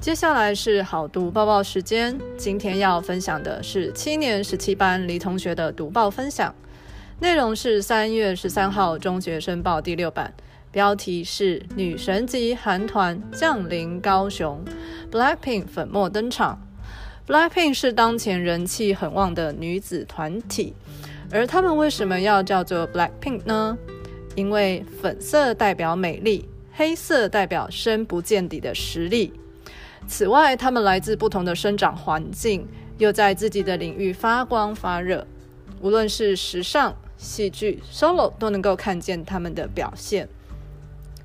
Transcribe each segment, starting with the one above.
接下来是好读报报时间，今天要分享的是七年十七班李同学的读报分享，内容是三月十三号中学生报第六版，标题是女神级韩团降临高雄，Blackpink 粉墨登场。Blackpink 是当前人气很旺的女子团体，而他们为什么要叫做 Blackpink 呢？因为粉色代表美丽，黑色代表深不见底的实力。此外，他们来自不同的生长环境，又在自己的领域发光发热。无论是时尚、戏剧、solo，都能够看见他们的表现。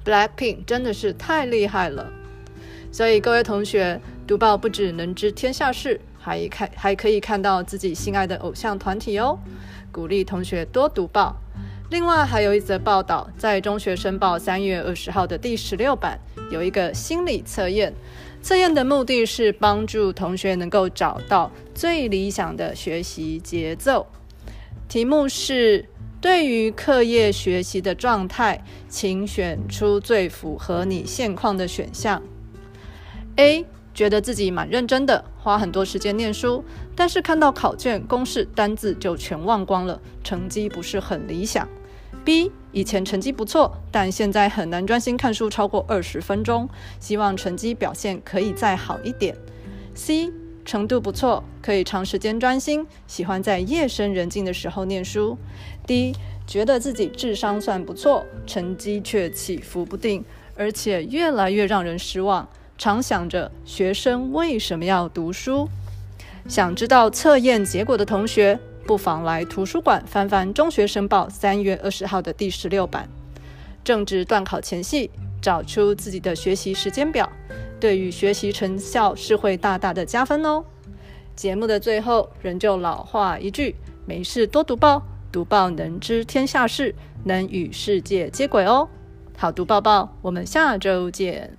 Blackpink 真的是太厉害了，所以各位同学读报不只能知天下事，还看还可以看到自己心爱的偶像团体哦。鼓励同学多读报。另外还有一则报道，在中学生报三月二十号的第十六版，有一个心理测验。测验的目的是帮助同学能够找到最理想的学习节奏。题目是：对于课业学习的状态，请选出最符合你现况的选项。A 觉得自己蛮认真的，花很多时间念书，但是看到考卷、公式、单字就全忘光了，成绩不是很理想。B 以前成绩不错，但现在很难专心看书超过二十分钟，希望成绩表现可以再好一点。C 程度不错，可以长时间专心，喜欢在夜深人静的时候念书。D 觉得自己智商算不错，成绩却起伏不定，而且越来越让人失望。常想着学生为什么要读书？想知道测验结果的同学，不妨来图书馆翻翻《中学申报》三月二十号的第十六版。正值段考前夕，找出自己的学习时间表，对于学习成效是会大大的加分哦。节目的最后，仍旧老话一句：没事多读报，读报能知天下事，能与世界接轨哦。好读报报，我们下周见。